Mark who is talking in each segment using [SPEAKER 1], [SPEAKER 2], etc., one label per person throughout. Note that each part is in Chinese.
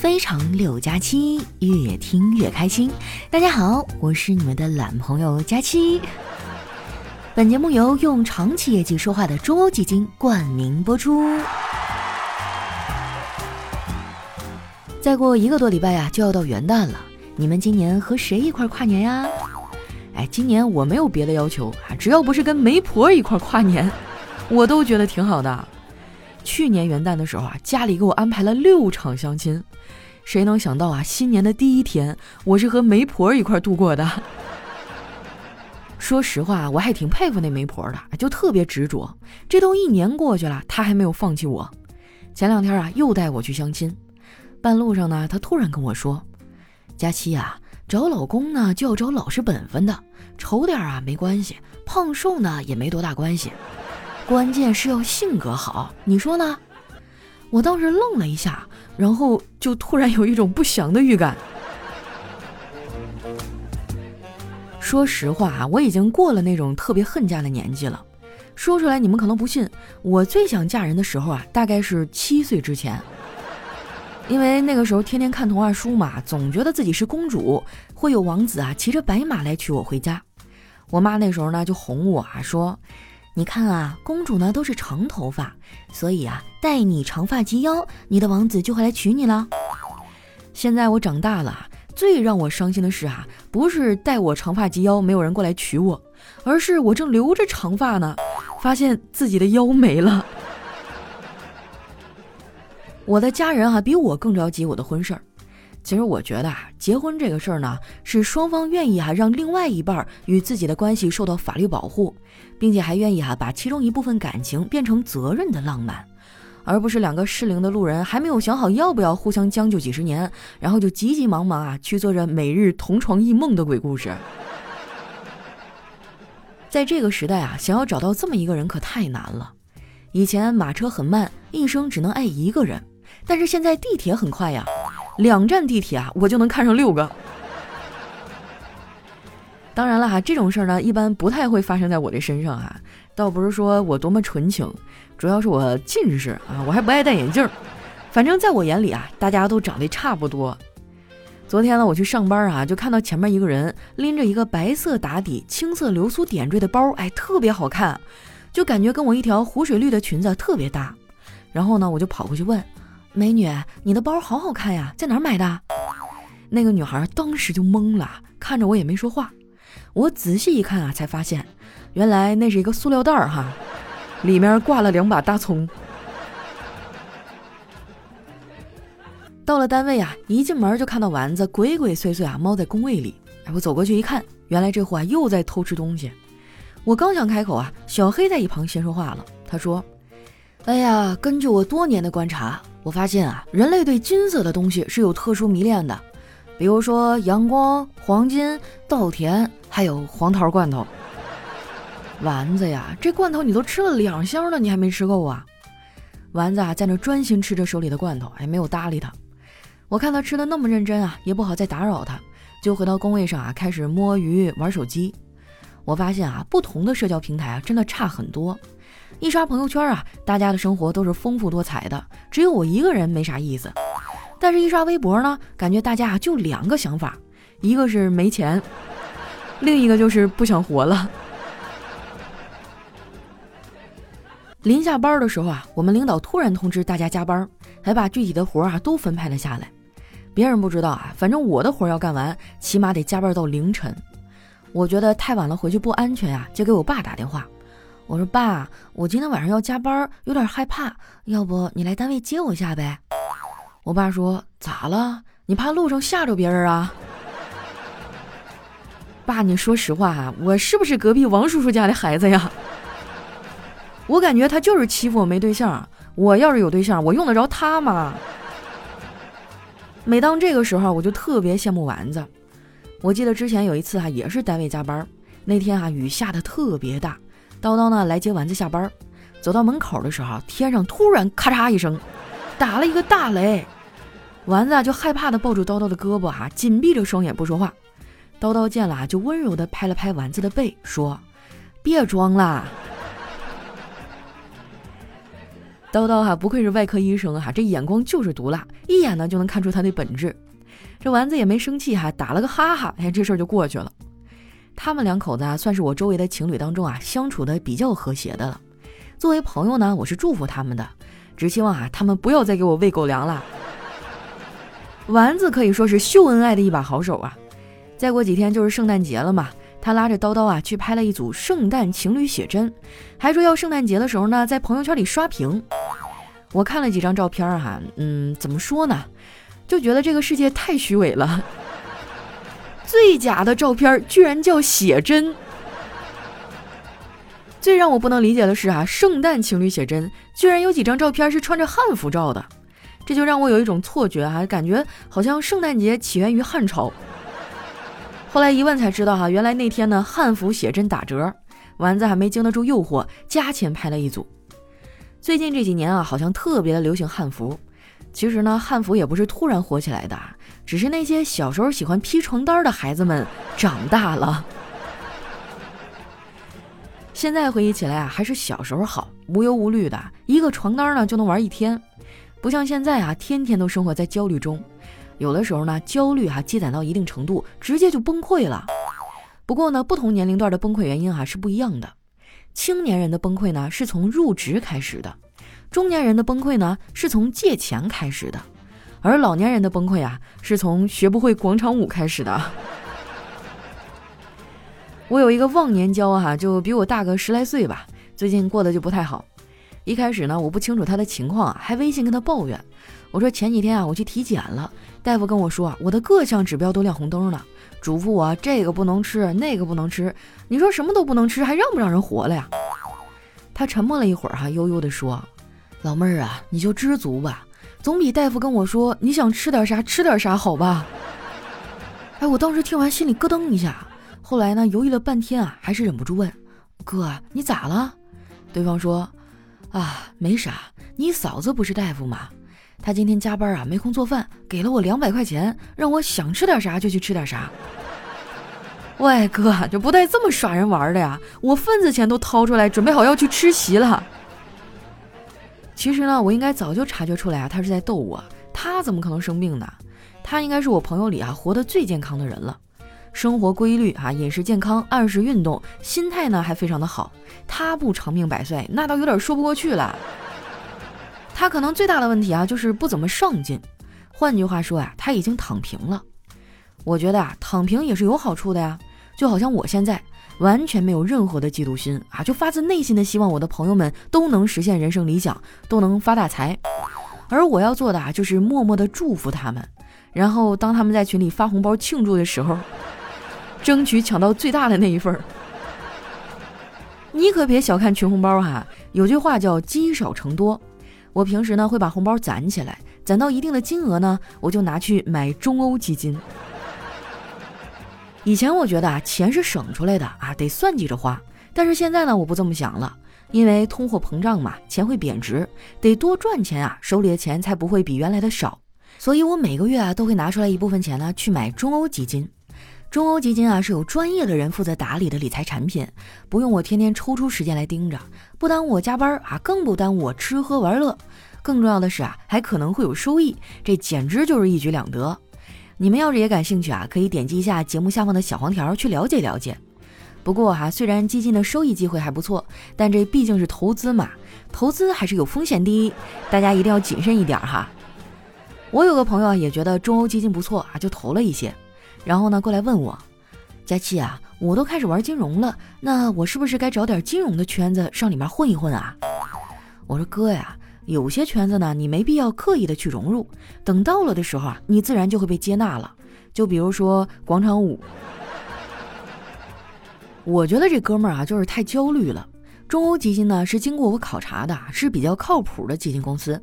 [SPEAKER 1] 非常六加七，越听越开心。大家好，我是你们的懒朋友佳期。本节目由用长期业绩说话的中欧基金冠名播出。再过一个多礼拜呀，就要到元旦了。你们今年和谁一块跨年呀？哎，今年我没有别的要求啊，只要不是跟媒婆一块跨年，我都觉得挺好的。去年元旦的时候啊，家里给我安排了六场相亲，谁能想到啊，新年的第一天，我是和媒婆一块度过的。说实话，我还挺佩服那媒婆的，就特别执着。这都一年过去了，她还没有放弃我。前两天啊，又带我去相亲，半路上呢，她突然跟我说：“佳期啊，找老公呢就要找老实本分的，丑点啊没关系，胖瘦呢也没多大关系。”关键是要性格好，你说呢？我当时愣了一下，然后就突然有一种不祥的预感。说实话啊，我已经过了那种特别恨嫁的年纪了。说出来你们可能不信，我最想嫁人的时候啊，大概是七岁之前。因为那个时候天天看童话书嘛，总觉得自己是公主，会有王子啊骑着白马来娶我回家。我妈那时候呢就哄我啊说。你看啊，公主呢都是长头发，所以啊，待你长发及腰，你的王子就会来娶你了。现在我长大了，最让我伤心的是啊，不是待我长发及腰没有人过来娶我，而是我正留着长发呢，发现自己的腰没了。我的家人啊比我更着急我的婚事儿。其实我觉得啊，结婚这个事儿呢，是双方愿意哈让另外一半与自己的关系受到法律保护，并且还愿意哈把其中一部分感情变成责任的浪漫，而不是两个适龄的路人还没有想好要不要互相将就几十年，然后就急急忙忙啊去做着每日同床异梦的鬼故事。在这个时代啊，想要找到这么一个人可太难了。以前马车很慢，一生只能爱一个人，但是现在地铁很快呀。两站地铁啊，我就能看上六个。当然了哈，这种事儿呢，一般不太会发生在我的身上哈。倒不是说我多么纯情，主要是我近视啊，我还不爱戴眼镜。反正在我眼里啊，大家都长得差不多。昨天呢，我去上班啊，就看到前面一个人拎着一个白色打底、青色流苏点缀的包，哎，特别好看，就感觉跟我一条湖水绿的裙子特别搭。然后呢，我就跑过去问。美女，你的包好好看呀，在哪买的？那个女孩当时就懵了，看着我也没说话。我仔细一看啊，才发现，原来那是一个塑料袋儿哈，里面挂了两把大葱。到了单位啊，一进门就看到丸子鬼鬼祟祟啊，猫在工位里。哎，我走过去一看，原来这货啊又在偷吃东西。我刚想开口啊，小黑在一旁先说话了，他说：“哎呀，根据我多年的观察。”我发现啊，人类对金色的东西是有特殊迷恋的，比如说阳光、黄金、稻田，还有黄桃罐头。丸子呀，这罐头你都吃了两箱了，你还没吃够啊？丸子啊，在那专心吃着手里的罐头，还没有搭理他。我看他吃的那么认真啊，也不好再打扰他，就回到工位上啊，开始摸鱼玩手机。我发现啊，不同的社交平台啊，真的差很多。一刷朋友圈啊，大家的生活都是丰富多彩的，只有我一个人没啥意思。但是，一刷微博呢，感觉大家啊就两个想法，一个是没钱，另一个就是不想活了。临下班的时候啊，我们领导突然通知大家加班，还把具体的活啊都分派了下来。别人不知道啊，反正我的活要干完，起码得加班到凌晨。我觉得太晚了回去不安全呀，就给我爸打电话。我说爸，我今天晚上要加班，有点害怕，要不你来单位接我一下呗？我爸说咋了？你怕路上吓着别人啊？爸，你说实话啊，我是不是隔壁王叔叔家的孩子呀？我感觉他就是欺负我没对象。我要是有对象，我用得着他吗？每当这个时候，我就特别羡慕丸子。我记得之前有一次哈，也是单位加班，那天啊雨下的特别大。叨叨呢来接丸子下班，走到门口的时候，天上突然咔嚓一声，打了一个大雷。丸子啊就害怕的抱住叨叨的胳膊哈，紧闭着双眼不说话。叨叨见了啊，就温柔的拍了拍丸子的背，说：“别装了。”叨叨哈，不愧是外科医生哈，这眼光就是毒辣，一眼呢就能看出他的本质。这丸子也没生气哈，打了个哈哈，哎，这事儿就过去了。他们两口子啊，算是我周围的情侣当中啊，相处的比较和谐的了。作为朋友呢，我是祝福他们的，只希望啊，他们不要再给我喂狗粮了。丸子可以说是秀恩爱的一把好手啊。再过几天就是圣诞节了嘛，他拉着叨叨啊去拍了一组圣诞情侣写真，还说要圣诞节的时候呢，在朋友圈里刷屏。我看了几张照片哈，嗯，怎么说呢，就觉得这个世界太虚伪了。最假的照片居然叫写真。最让我不能理解的是啊，圣诞情侣写真居然有几张照片是穿着汉服照的，这就让我有一种错觉哈，感觉好像圣诞节起源于汉朝。后来一问才知道哈，原来那天呢汉服写真打折，丸子还没经得住诱惑，加钱拍了一组。最近这几年啊，好像特别的流行汉服。其实呢，汉服也不是突然火起来的，只是那些小时候喜欢披床单的孩子们长大了。现在回忆起来啊，还是小时候好，无忧无虑的，一个床单呢就能玩一天，不像现在啊，天天都生活在焦虑中。有的时候呢，焦虑哈积攒到一定程度，直接就崩溃了。不过呢，不同年龄段的崩溃原因哈是不一样的。青年人的崩溃呢，是从入职开始的；中年人的崩溃呢，是从借钱开始的；而老年人的崩溃啊，是从学不会广场舞开始的。我有一个忘年交哈，就比我大个十来岁吧，最近过得就不太好。一开始呢，我不清楚他的情况，还微信跟他抱怨，我说前几天啊，我去体检了，大夫跟我说啊，我的各项指标都亮红灯了。嘱咐我这个不能吃，那个不能吃。你说什么都不能吃，还让不让人活了呀？他沉默了一会儿，哈，悠悠地说：“老妹儿啊，你就知足吧，总比大夫跟我说你想吃点啥吃点啥好吧？”哎，我当时听完心里咯噔一下，后来呢，犹豫了半天啊，还是忍不住问：“哥，你咋了？”对方说：“啊，没啥，你嫂子不是大夫吗？”她今天加班啊，没空做饭，给了我两百块钱，让我想吃点啥就去吃点啥。喂，哥，这不带这么耍人玩的呀！我份子钱都掏出来，准备好要去吃席了。其实呢，我应该早就察觉出来啊，他是在逗我。他怎么可能生病呢？他应该是我朋友里啊活得最健康的人了，生活规律啊，饮食健康，按时运动，心态呢还非常的好。他不长命百岁，那倒有点说不过去了。他可能最大的问题啊，就是不怎么上进。换句话说啊，他已经躺平了。我觉得啊，躺平也是有好处的呀。就好像我现在完全没有任何的嫉妒心啊，就发自内心的希望我的朋友们都能实现人生理想，都能发大财。而我要做的啊，就是默默的祝福他们。然后当他们在群里发红包庆祝的时候，争取抢到最大的那一份儿。你可别小看群红包哈，有句话叫积少成多。我平时呢会把红包攒起来，攒到一定的金额呢，我就拿去买中欧基金。以前我觉得啊，钱是省出来的啊，得算计着花。但是现在呢，我不这么想了，因为通货膨胀嘛，钱会贬值，得多赚钱啊，手里的钱才不会比原来的少。所以我每个月啊都会拿出来一部分钱呢去买中欧基金。中欧基金啊是有专业的人负责打理的理财产品，不用我天天抽出时间来盯着，不耽误我加班啊，更不耽误我吃喝玩乐。更重要的是啊，还可能会有收益，这简直就是一举两得。你们要是也感兴趣啊，可以点击一下节目下方的小黄条去了解了解。不过哈，虽然基金的收益机会还不错，但这毕竟是投资嘛，投资还是有风险的，大家一定要谨慎一点哈。我有个朋友也觉得中欧基金不错啊，就投了一些。然后呢，过来问我，佳琪啊，我都开始玩金融了，那我是不是该找点金融的圈子上里面混一混啊？我说哥呀，有些圈子呢，你没必要刻意的去融入，等到了的时候啊，你自然就会被接纳了。就比如说广场舞，我觉得这哥们儿啊，就是太焦虑了。中欧基金呢，是经过我考察的，是比较靠谱的基金公司。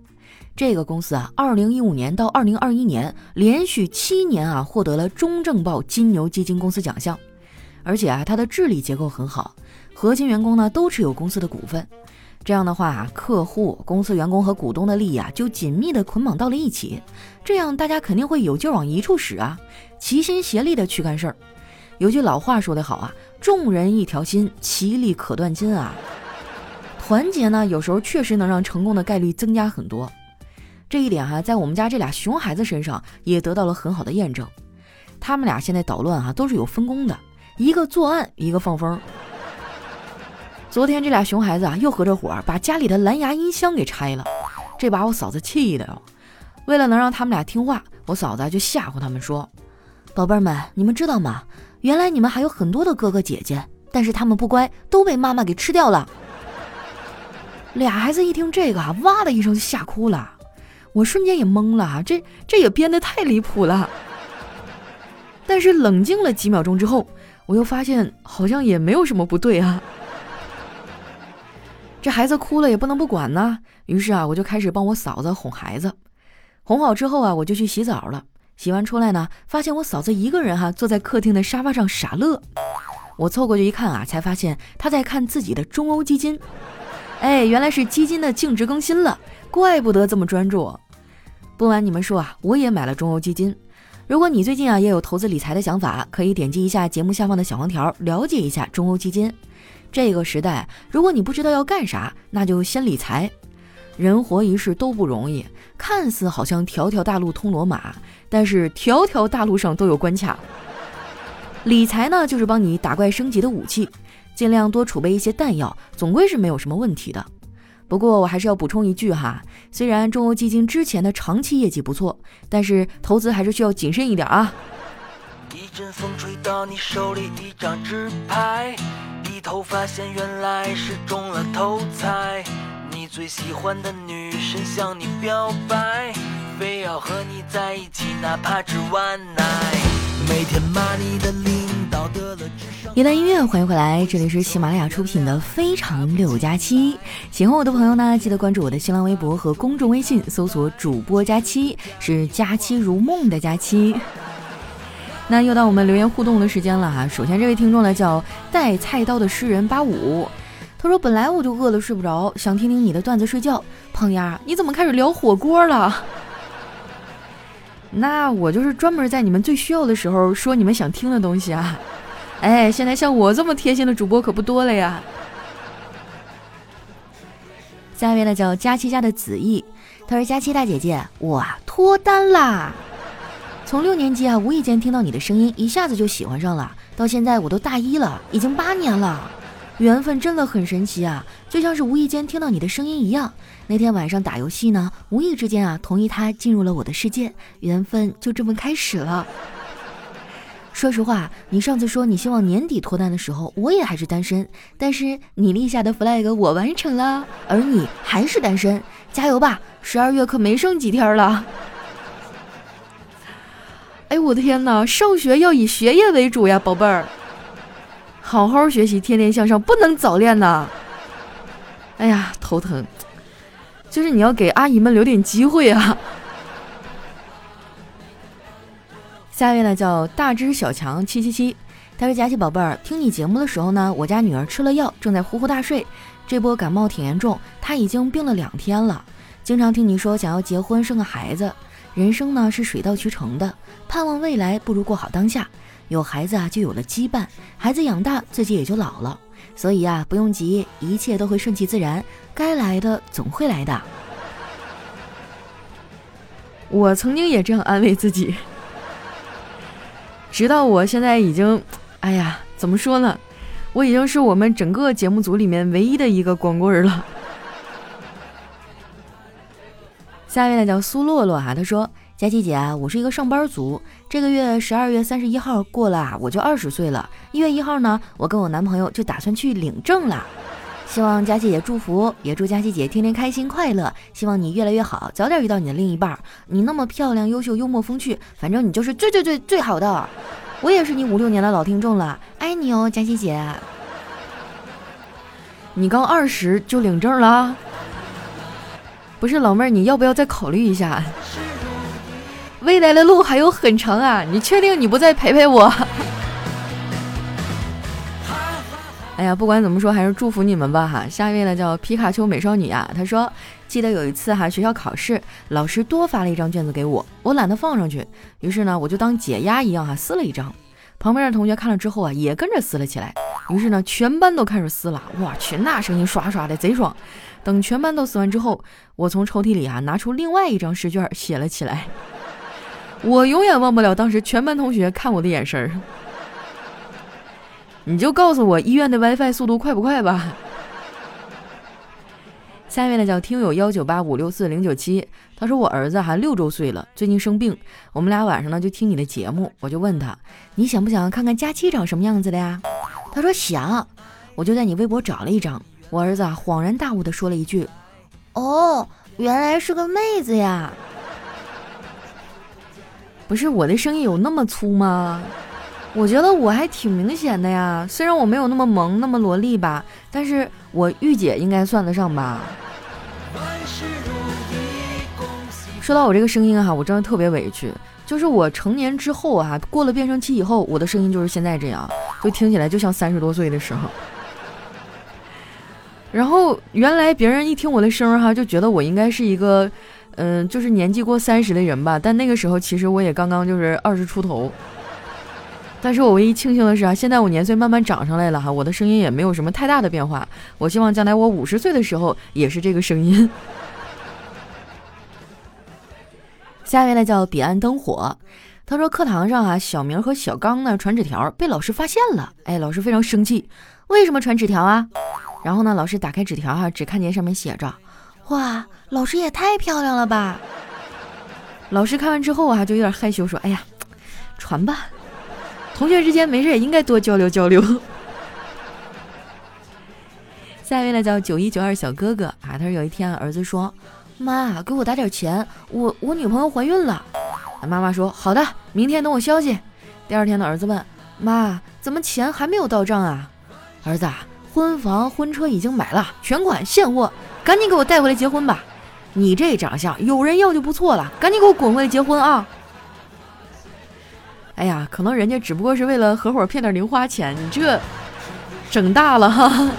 [SPEAKER 1] 这个公司啊，二零一五年到二零二一年连续七年啊，获得了中证报金牛基金公司奖项，而且啊，它的治理结构很好，核心员工呢都持有公司的股份，这样的话，客户、公司员工和股东的利益啊就紧密的捆绑到了一起，这样大家肯定会有劲往一处使啊，齐心协力的去干事儿。有句老话说得好啊，众人一条心，其利可断金啊。团结呢，有时候确实能让成功的概率增加很多。这一点哈，在我们家这俩熊孩子身上也得到了很好的验证。他们俩现在捣乱哈，都是有分工的，一个作案，一个放风。昨天这俩熊孩子啊，又合着伙把家里的蓝牙音箱给拆了，这把我嫂子气的哟。为了能让他们俩听话，我嫂子就吓唬他们说：“宝贝儿们，你们知道吗？原来你们还有很多的哥哥姐姐，但是他们不乖，都被妈妈给吃掉了。”俩孩子一听这个啊，哇的一声就吓哭了。我瞬间也懵了，这这也编得太离谱了。但是冷静了几秒钟之后，我又发现好像也没有什么不对啊。这孩子哭了也不能不管呢，于是啊，我就开始帮我嫂子哄孩子。哄好之后啊，我就去洗澡了。洗完出来呢，发现我嫂子一个人哈坐在客厅的沙发上傻乐。我凑过去一看啊，才发现她在看自己的中欧基金。哎，原来是基金的净值更新了，怪不得这么专注。不瞒你们说啊，我也买了中欧基金。如果你最近啊也有投资理财的想法，可以点击一下节目下方的小黄条，了解一下中欧基金。这个时代，如果你不知道要干啥，那就先理财。人活一世都不容易，看似好像条条大路通罗马，但是条条大路上都有关卡。理财呢，就是帮你打怪升级的武器，尽量多储备一些弹药，总归是没有什么问题的。不过我还是要补充一句哈，虽然中欧基金之前的长期业绩不错，但是投资还是需要谨慎一点啊。一阵风吹到你手里一张纸牌，头发现原来是中了头彩。你最喜欢的女神向你表白，非要和你在一起，哪怕只玩奶。每天骂你的领导得了智商。一段音乐，欢迎回来，这里是喜马拉雅出品的《非常六加七》。喜欢我的朋友呢，记得关注我的新浪微博和公众微信，搜索“主播佳期”，是“佳期如梦”的佳期。那又到我们留言互动的时间了哈。首先这位听众呢叫带菜刀的诗人八五，他说：“本来我就饿了睡不着，想听听你的段子睡觉。胖丫，你怎么开始聊火锅了？” 那我就是专门在你们最需要的时候说你们想听的东西啊！哎，现在像我这么贴心的主播可不多了呀。下一位呢叫佳期家的子毅，他说：“佳期大姐姐，我脱单啦！从六年级啊，无意间听到你的声音，一下子就喜欢上了。到现在我都大一了，已经八年了。”缘分真的很神奇啊，就像是无意间听到你的声音一样。那天晚上打游戏呢，无意之间啊，同意他进入了我的世界，缘分就这么开始了。说实话，你上次说你希望年底脱单的时候，我也还是单身。但是你立下的 flag 我完成了，而你还是单身，加油吧！十二月可没剩几天了。哎，我的天哪，上学要以学业为主呀，宝贝儿。好好学习，天天向上，不能早恋呐！哎呀，头疼，就是你要给阿姨们留点机会啊。下一位呢叫大只小强七七七，他说：“佳琪宝贝儿，听你节目的时候呢，我家女儿吃了药，正在呼呼大睡。这波感冒挺严重，她已经病了两天了。经常听你说想要结婚生个孩子，人生呢是水到渠成的，盼望未来不如过好当下。”有孩子啊，就有了羁绊，孩子养大，自己也就老了。所以啊，不用急，一切都会顺其自然，该来的总会来的。我曾经也这样安慰自己，直到我现在已经，哎呀，怎么说呢？我已经是我们整个节目组里面唯一的一个光棍了。下一位呢，叫苏洛洛哈，他说。佳琪姐，我是一个上班族。这个月十二月三十一号过了，我就二十岁了。一月一号呢，我跟我男朋友就打算去领证了。希望佳琪姐祝福，也祝佳琪姐天天开心快乐。希望你越来越好，早点遇到你的另一半。你那么漂亮、优秀、幽默、风趣，反正你就是最最最最好的。我也是你五六年的老听众了，爱你哦，佳琪姐。你刚二十就领证了？不是老妹儿，你要不要再考虑一下？未来的路还有很长啊！你确定你不再陪陪我？哎呀，不管怎么说，还是祝福你们吧哈。下一位呢叫皮卡丘美少女啊，她说记得有一次哈学校考试，老师多发了一张卷子给我，我懒得放上去，于是呢我就当解压一样哈撕了一张。旁边的同学看了之后啊也跟着撕了起来，于是呢，全班都开始撕了。我去，那声音刷刷的贼爽。等全班都撕完之后，我从抽屉里啊拿出另外一张试卷写了起来。我永远忘不了当时全班同学看我的眼神儿。你就告诉我医院的 WiFi 速度快不快吧。下面呢叫听友幺九八五六四零九七，他说我儿子还六周岁了，最近生病，我们俩晚上呢就听你的节目，我就问他，你想不想看看佳期长什么样子的呀？他说想，我就在你微博找了一张，我儿子啊恍然大悟的说了一句，哦，原来是个妹子呀。不是我的声音有那么粗吗？我觉得我还挺明显的呀，虽然我没有那么萌那么萝莉吧，但是我御姐应该算得上吧。说到我这个声音哈，我真的特别委屈，就是我成年之后啊，过了变声期以后，我的声音就是现在这样，就听起来就像三十多岁的时候。然后原来别人一听我的声哈，就觉得我应该是一个。嗯，就是年纪过三十的人吧，但那个时候其实我也刚刚就是二十出头。但是我唯一庆幸的是啊，现在我年岁慢慢长上来了哈，我的声音也没有什么太大的变化。我希望将来我五十岁的时候也是这个声音。下面呢叫彼岸灯火，他说课堂上啊，小明和小刚呢传纸条被老师发现了，哎，老师非常生气，为什么传纸条啊？然后呢，老师打开纸条哈，只看见上面写着。哇，老师也太漂亮了吧！老师看完之后啊，就有点害羞，说：“哎呀，传吧，同学之间没事也应该多交流交流。”下一位呢叫九一九二小哥哥啊，他说有一天儿子说：“妈，给我打点钱，我我女朋友怀孕了。”妈妈说：“好的，明天等我消息。”第二天的儿子问：“妈，怎么钱还没有到账啊？”儿子，婚房婚车已经买了，全款现货。赶紧给我带回来结婚吧！你这长相，有人要就不错了。赶紧给我滚回来结婚啊！哎呀，可能人家只不过是为了合伙骗点零花钱，你这整大了哈，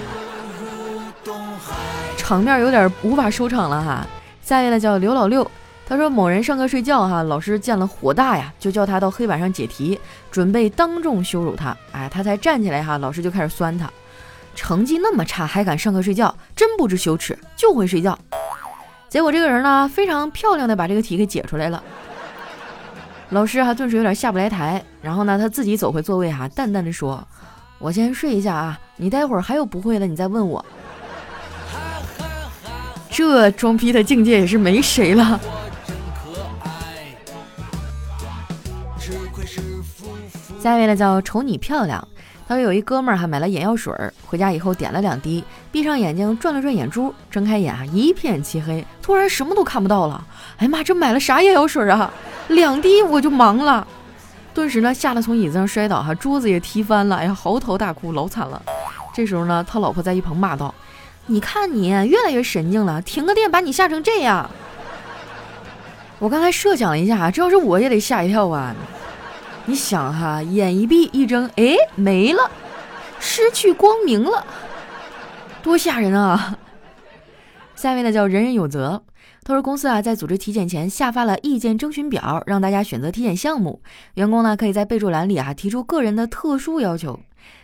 [SPEAKER 1] 场面有点无法收场了哈。下一位呢叫刘老六，他说某人上课睡觉哈，老师见了火大呀，就叫他到黑板上解题，准备当众羞辱他。哎，他才站起来哈，老师就开始酸他。成绩那么差还敢上课睡觉，真不知羞耻，就会睡觉。结果这个人呢，非常漂亮的把这个题给解出来了。老师哈顿时有点下不来台，然后呢他自己走回座位哈，淡淡的说：“我先睡一下啊，你待会儿还有不会的你再问我。”这装逼的境界也是没谁了。下一位呢叫瞅你漂亮。他说有一哥们儿还买了眼药水儿，回家以后点了两滴，闭上眼睛转了转眼珠，睁开眼啊一片漆黑，突然什么都看不到了。哎呀妈，这买了啥眼药水啊？两滴我就盲了，顿时呢吓得从椅子上摔倒，哈桌子也踢翻了，哎呀嚎啕大哭，老惨了。这时候呢，他老婆在一旁骂道：“你看你越来越神经了，停个电把你吓成这样。”我刚才设想了一下，这要是我也得吓一跳啊。你想哈，眼一闭一睁，哎，没了，失去光明了，多吓人啊！下面呢叫人人有责，他说公司啊在组织体检前下发了意见征询表，让大家选择体检项目，员工呢可以在备注栏里啊提出个人的特殊要求。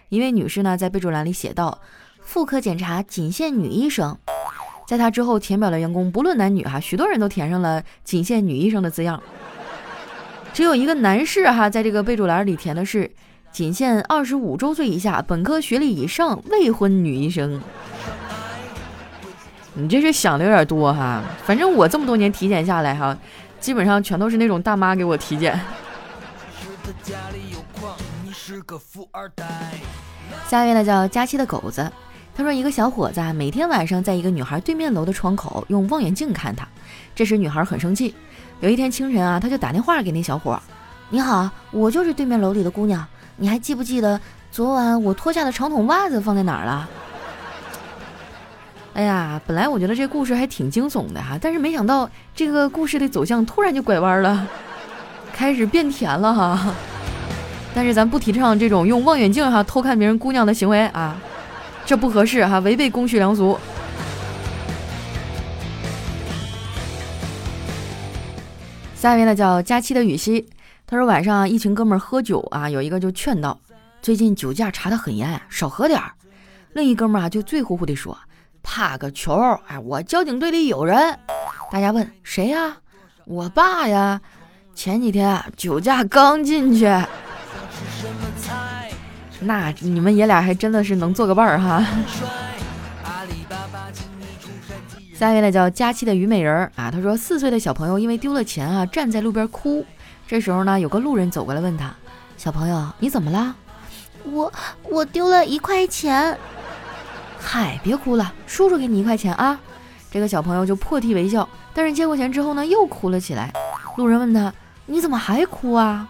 [SPEAKER 1] 一位女士呢在备注栏里写道：“妇科检查仅限女医生。”在她之后填表的员工不论男女哈，许多人都填上了“仅限女医生”的字样。只有一个男士哈，在这个备注栏里填的是仅限二十五周岁以下、本科学历以上未婚女医生。你这是想的有点多哈，反正我这么多年体检下来哈，基本上全都是那种大妈给我体检。下一位呢叫佳期的狗子，他说一个小伙子啊，每天晚上在一个女孩对面楼的窗口用望远镜看她，这时女孩很生气。有一天清晨啊，他就打电话给那小伙：“你好，我就是对面楼里的姑娘，你还记不记得昨晚我脱下的长筒袜子放在哪儿了？” 哎呀，本来我觉得这故事还挺惊悚的哈，但是没想到这个故事的走向突然就拐弯了，开始变甜了哈。但是咱不提倡这种用望远镜哈偷看别人姑娘的行为啊，这不合适哈，违背公序良俗。下一位呢叫佳期的雨熙，他说晚上一群哥们儿喝酒啊，有一个就劝道：“最近酒驾查的很严，少喝点儿。另一哥们儿啊就醉乎乎地说：“怕个球！哎，我交警队里有人。”大家问谁呀？我爸呀。前几天啊酒驾刚进去。那你们爷俩还真的是能做个伴儿哈。下一位呢叫佳期的虞美人儿啊，他说四岁的小朋友因为丢了钱啊，站在路边哭。这时候呢，有个路人走过来问他：“小朋友，你怎么了？”“
[SPEAKER 2] 我我丢了一块钱。”“
[SPEAKER 1] 嗨，别哭了，叔叔给你一块钱啊。”这个小朋友就破涕为笑，但是接过钱之后呢，又哭了起来。路人问他：“你怎么还哭啊？”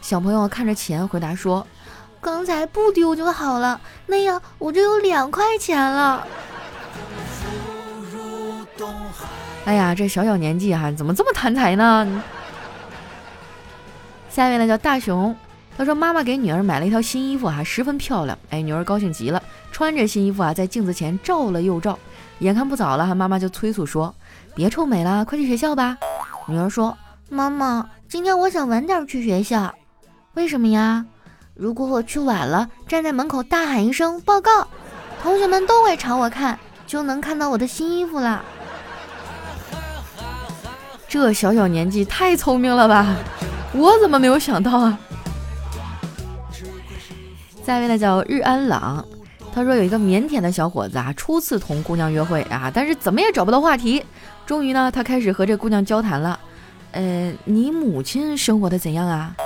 [SPEAKER 1] 小朋友看着钱回答说：“
[SPEAKER 2] 刚才不丢就好了，那样我就有两块钱了。”
[SPEAKER 1] 哎呀，这小小年纪哈，怎么这么贪财呢？下面呢叫大熊，他说妈妈给女儿买了一套新衣服哈，十分漂亮。哎，女儿高兴极了，穿着新衣服啊，在镜子前照了又照。眼看不早了哈，妈妈就催促说：“别臭美了，快去学校吧。”女儿说：“
[SPEAKER 2] 妈妈，今天我想晚点去学校，
[SPEAKER 1] 为什么呀？
[SPEAKER 2] 如果我去晚了，站在门口大喊一声报告，同学们都会朝我看，就能看到我的新衣服了。”
[SPEAKER 1] 这小小年纪太聪明了吧！我怎么没有想到啊？下一位呢叫日安朗，他说有一个腼腆的小伙子啊，初次同姑娘约会啊，但是怎么也找不到话题。终于呢，他开始和这姑娘交谈了。呃，你母亲生活的怎样啊？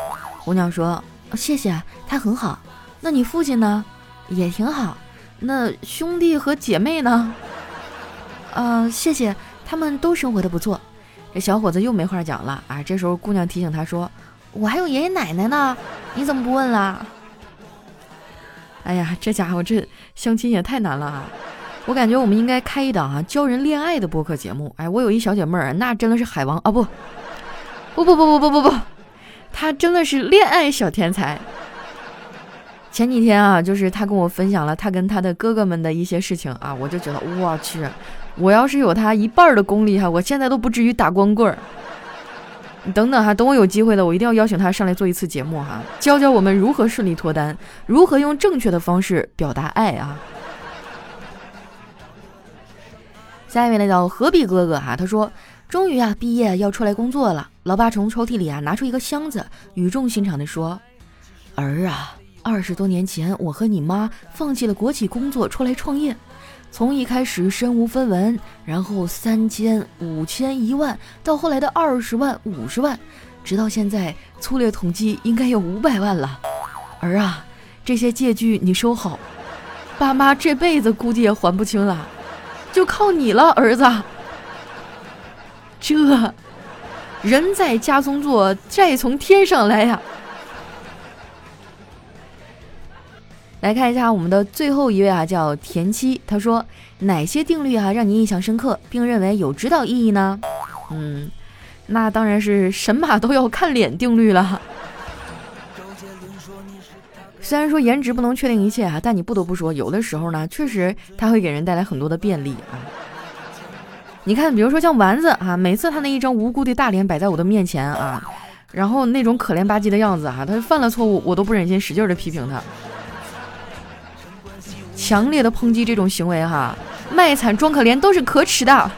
[SPEAKER 1] 姑娘说：谢谢，她很好。那你父亲呢？也挺好。那兄弟和姐妹呢？呃，谢谢，他们都生活的不错。小伙子又没话讲了啊！这时候姑娘提醒他说：“我还有爷爷奶奶呢，你怎么不问了？”哎呀，这家伙这相亲也太难了啊！我感觉我们应该开一档啊教人恋爱的播客节目。哎，我有一小姐妹儿，那真的是海王啊！不，不不不不不不不，她真的是恋爱小天才。前几天啊，就是她跟我分享了她跟她的哥哥们的一些事情啊，我就觉得我去。我要是有他一半的功力哈，我现在都不至于打光棍儿。你 等等哈，等我有机会了，我一定要邀请他上来做一次节目哈，教教我们如何顺利脱单，如何用正确的方式表达爱啊。下一位呢叫何必哥哥哈，他说终于啊毕业要出来工作了，老爸从抽屉里啊拿出一个箱子，语重心长的说：“儿啊，二十多年前我和你妈放弃了国企工作出来创业。”从一开始身无分文，然后三千、五千、一万，到后来的二十万、五十万，直到现在，粗略统计应该有五百万了。儿啊，这些借据你收好，爸妈这辈子估计也还不清了，就靠你了，儿子。这人在家中坐，债从天上来呀。来看一下我们的最后一位啊，叫田七。他说：“哪些定律啊让你印象深刻，并认为有指导意义呢？”嗯，那当然是神马都要看脸定律了。虽然说颜值不能确定一切啊，但你不得不说，有的时候呢，确实它会给人带来很多的便利啊。你看，比如说像丸子啊，每次他那一张无辜的大脸摆在我的面前啊，然后那种可怜吧唧的样子哈，他犯了错误，我都不忍心使劲的批评他。强烈的抨击这种行为，哈，卖惨装可怜都是可耻的。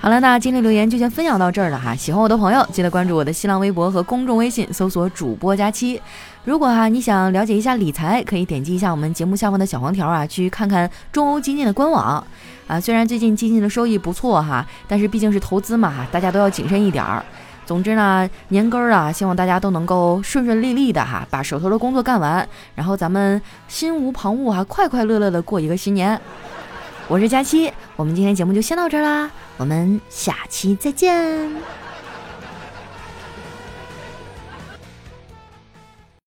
[SPEAKER 1] 好了，那今天留言就先分享到这儿了哈。喜欢我的朋友，记得关注我的新浪微博和公众微信，搜索主播佳期。如果哈你想了解一下理财，可以点击一下我们节目下方的小黄条啊，去看看中欧基金的官网啊。虽然最近基金的收益不错哈，但是毕竟是投资嘛，大家都要谨慎一点儿。总之呢，年根儿啊，希望大家都能够顺顺利利的哈，把手头的工作干完，然后咱们心无旁骛哈，快快乐乐的过一个新年。我是佳期，我们今天节目就先到这儿啦，我们下期再见。